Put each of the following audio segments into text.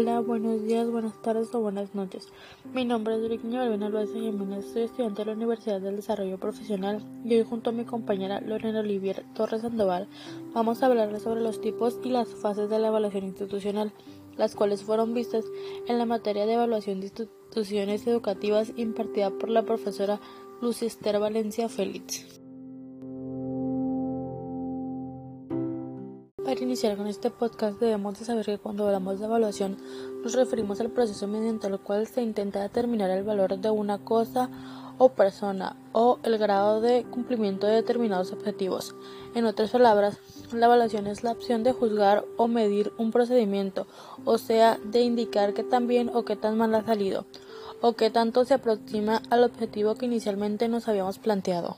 Hola, buenos días, buenas tardes o buenas noches. Mi nombre es Virginia Balbina Luis Jiménez, soy estudiante de la Universidad del Desarrollo Profesional y hoy junto a mi compañera Lorena Olivier Torres Sandoval vamos a hablarles sobre los tipos y las fases de la evaluación institucional, las cuales fueron vistas en la materia de evaluación de instituciones educativas impartida por la profesora Lucister Valencia Félix. Iniciar con este podcast debemos de saber que cuando hablamos de evaluación nos referimos al proceso mediante el cual se intenta determinar el valor de una cosa o persona o el grado de cumplimiento de determinados objetivos. En otras palabras, la evaluación es la opción de juzgar o medir un procedimiento, o sea, de indicar qué tan bien o qué tan mal ha salido, o qué tanto se aproxima al objetivo que inicialmente nos habíamos planteado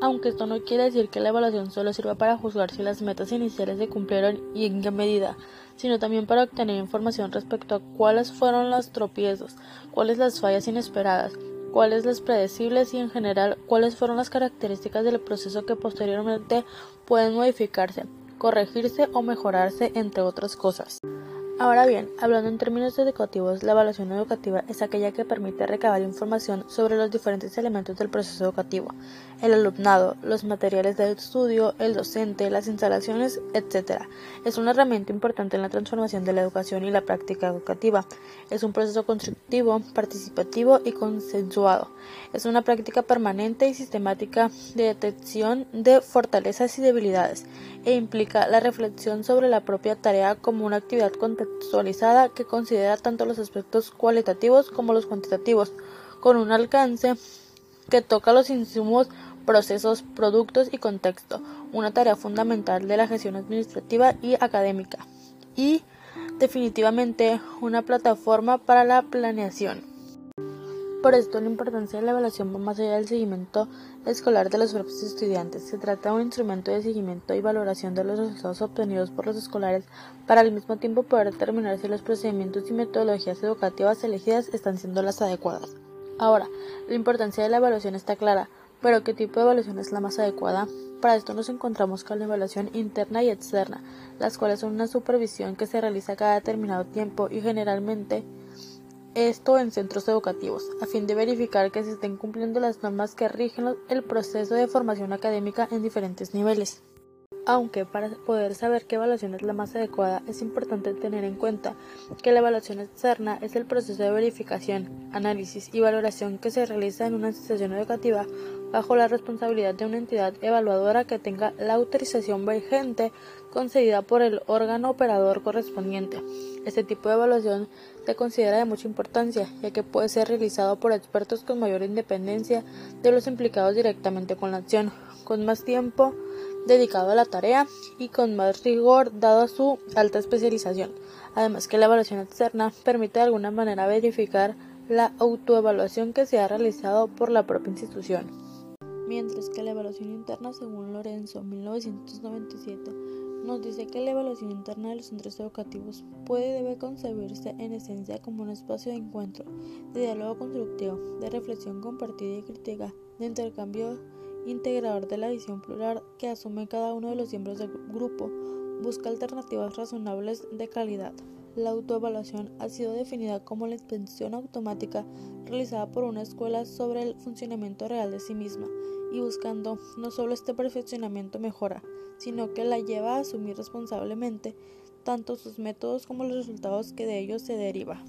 aunque esto no quiere decir que la evaluación solo sirva para juzgar si las metas iniciales se cumplieron y en qué medida, sino también para obtener información respecto a cuáles fueron los tropiezos, cuáles las fallas inesperadas, cuáles las predecibles y en general cuáles fueron las características del proceso que posteriormente pueden modificarse, corregirse o mejorarse, entre otras cosas. Ahora bien, hablando en términos educativos, la evaluación educativa es aquella que permite recabar información sobre los diferentes elementos del proceso educativo, el alumnado, los materiales de estudio, el docente, las instalaciones, etc. Es una herramienta importante en la transformación de la educación y la práctica educativa. Es un proceso constructivo, participativo y consensuado. Es una práctica permanente y sistemática de detección de fortalezas y debilidades e implica la reflexión sobre la propia tarea como una actividad que considera tanto los aspectos cualitativos como los cuantitativos, con un alcance que toca los insumos, procesos, productos y contexto, una tarea fundamental de la gestión administrativa y académica, y definitivamente una plataforma para la planeación. Por esto, la importancia de la evaluación va más allá del seguimiento escolar de los propios estudiantes. Se trata de un instrumento de seguimiento y valoración de los resultados obtenidos por los escolares para al mismo tiempo poder determinar si los procedimientos y metodologías educativas elegidas están siendo las adecuadas. Ahora, la importancia de la evaluación está clara, pero ¿qué tipo de evaluación es la más adecuada? Para esto nos encontramos con la evaluación interna y externa, las cuales son una supervisión que se realiza cada determinado tiempo y generalmente esto en centros educativos, a fin de verificar que se estén cumpliendo las normas que rigen el proceso de formación académica en diferentes niveles. Aunque para poder saber qué evaluación es la más adecuada es importante tener en cuenta que la evaluación externa es el proceso de verificación, análisis y valoración que se realiza en una institución educativa bajo la responsabilidad de una entidad evaluadora que tenga la autorización vigente concedida por el órgano operador correspondiente. Este tipo de evaluación se considera de mucha importancia, ya que puede ser realizado por expertos con mayor independencia de los implicados directamente con la acción, con más tiempo dedicado a la tarea y con más rigor dado su alta especialización. Además que la evaluación externa permite de alguna manera verificar la autoevaluación que se ha realizado por la propia institución. Mientras que la evaluación interna, según Lorenzo, 1997, nos dice que la evaluación interna de los centros educativos puede y debe concebirse en esencia como un espacio de encuentro, de diálogo constructivo, de reflexión compartida y crítica, de intercambio integrador de la visión plural que asume cada uno de los miembros del grupo, busca alternativas razonables de calidad. La autoevaluación ha sido definida como la extensión automática realizada por una escuela sobre el funcionamiento real de sí misma y buscando no solo este perfeccionamiento mejora, sino que la lleva a asumir responsablemente tanto sus métodos como los resultados que de ellos se deriva.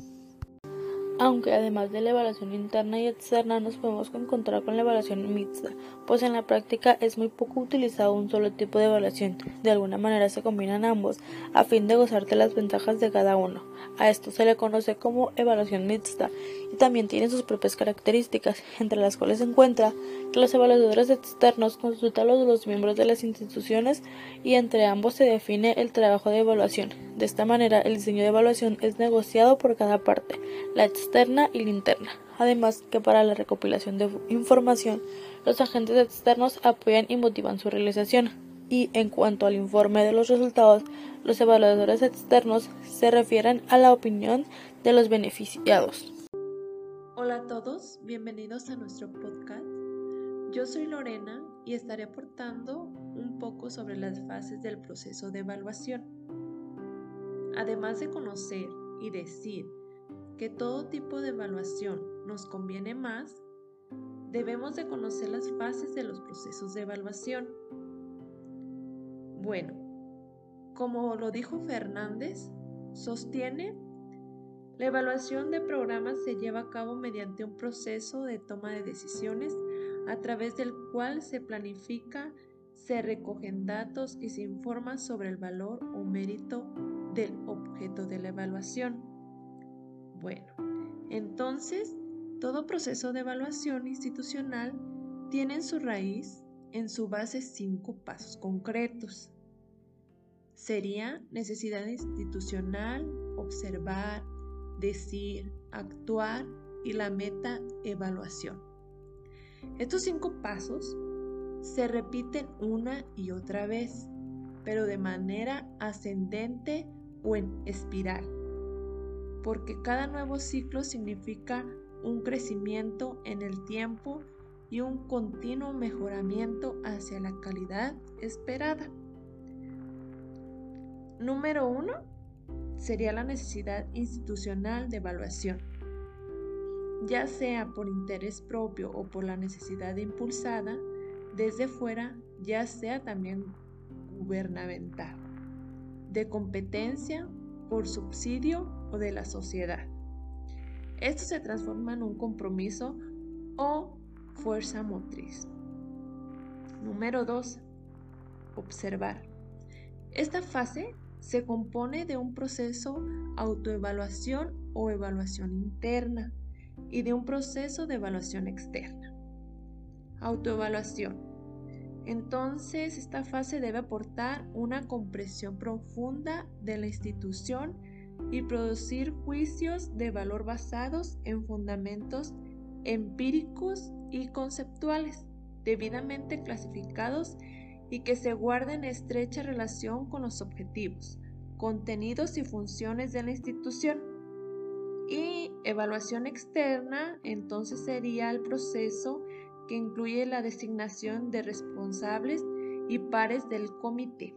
Aunque además de la evaluación interna y externa nos podemos encontrar con la evaluación mixta, pues en la práctica es muy poco utilizado un solo tipo de evaluación, de alguna manera se combinan ambos a fin de gozar de las ventajas de cada uno. A esto se le conoce como evaluación mixta y también tiene sus propias características, entre las cuales se encuentra que los evaluadores externos consultan a los miembros de las instituciones y entre ambos se define el trabajo de evaluación. De esta manera, el diseño de evaluación es negociado por cada parte, la externa y interna. Además que para la recopilación de información, los agentes externos apoyan y motivan su realización y en cuanto al informe de los resultados, los evaluadores externos se refieren a la opinión de los beneficiados. Hola a todos, bienvenidos a nuestro podcast. Yo soy Lorena y estaré aportando un poco sobre las fases del proceso de evaluación. Además de conocer y decir que todo tipo de evaluación nos conviene más, debemos de conocer las fases de los procesos de evaluación. Bueno, como lo dijo Fernández, sostiene, la evaluación de programas se lleva a cabo mediante un proceso de toma de decisiones a través del cual se planifica, se recogen datos y se informa sobre el valor o mérito del objeto de la evaluación. Bueno, entonces, todo proceso de evaluación institucional tiene en su raíz, en su base, cinco pasos concretos. Sería necesidad institucional, observar, decir, actuar y la meta evaluación. Estos cinco pasos se repiten una y otra vez, pero de manera ascendente o en espiral, porque cada nuevo ciclo significa un crecimiento en el tiempo y un continuo mejoramiento hacia la calidad esperada. Número uno sería la necesidad institucional de evaluación, ya sea por interés propio o por la necesidad impulsada desde fuera, ya sea también gubernamental, de competencia, por subsidio o de la sociedad. Esto se transforma en un compromiso o fuerza motriz. Número 2. Observar. Esta fase se compone de un proceso autoevaluación o evaluación interna y de un proceso de evaluación externa. Autoevaluación. Entonces, esta fase debe aportar una comprensión profunda de la institución y producir juicios de valor basados en fundamentos empíricos y conceptuales, debidamente clasificados y que se guarden estrecha relación con los objetivos, contenidos y funciones de la institución. Y evaluación externa, entonces sería el proceso que incluye la designación de responsables y pares del comité,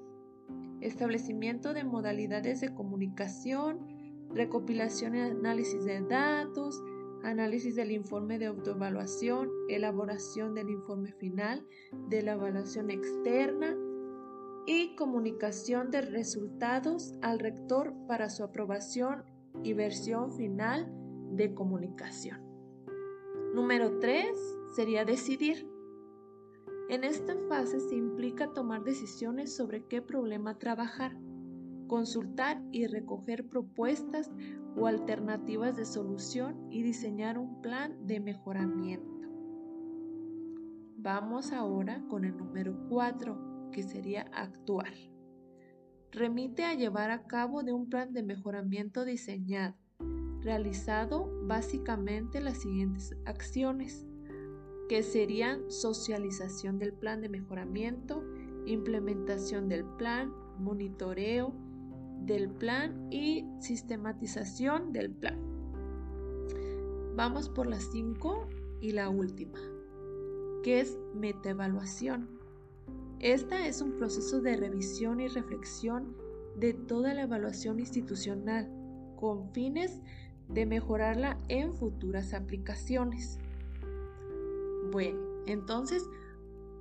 establecimiento de modalidades de comunicación, recopilación y análisis de datos, análisis del informe de autoevaluación, elaboración del informe final de la evaluación externa y comunicación de resultados al rector para su aprobación y versión final de comunicación. Número 3 sería decidir. En esta fase se implica tomar decisiones sobre qué problema trabajar, consultar y recoger propuestas o alternativas de solución y diseñar un plan de mejoramiento. Vamos ahora con el número 4, que sería actuar. Remite a llevar a cabo de un plan de mejoramiento diseñado, realizado básicamente las siguientes acciones, que serían socialización del plan de mejoramiento, implementación del plan, monitoreo, del plan y sistematización del plan. Vamos por las cinco y la última, que es metaevaluación. Esta es un proceso de revisión y reflexión de toda la evaluación institucional con fines de mejorarla en futuras aplicaciones. Bueno, entonces,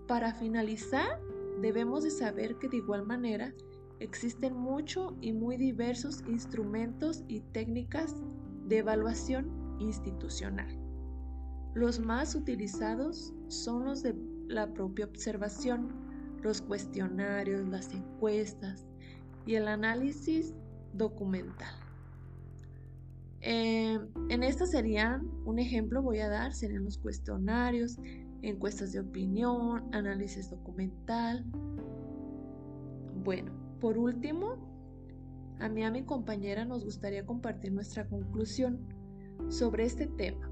para finalizar, debemos de saber que de igual manera existen mucho y muy diversos instrumentos y técnicas de evaluación institucional. Los más utilizados son los de la propia observación, los cuestionarios, las encuestas y el análisis documental. Eh, en estos serían, un ejemplo voy a dar, serían los cuestionarios, encuestas de opinión, análisis documental. Bueno, por último, a mí a mi compañera nos gustaría compartir nuestra conclusión sobre este tema.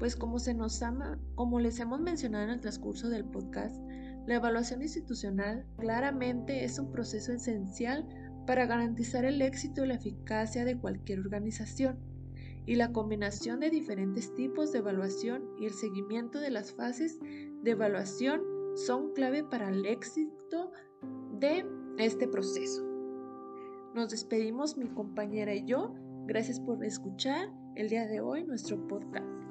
Pues como se nos ama, como les hemos mencionado en el transcurso del podcast, la evaluación institucional claramente es un proceso esencial para garantizar el éxito y la eficacia de cualquier organización. Y la combinación de diferentes tipos de evaluación y el seguimiento de las fases de evaluación son clave para el éxito de este proceso. Nos despedimos mi compañera y yo Gracias por escuchar el día de hoy nuestro podcast.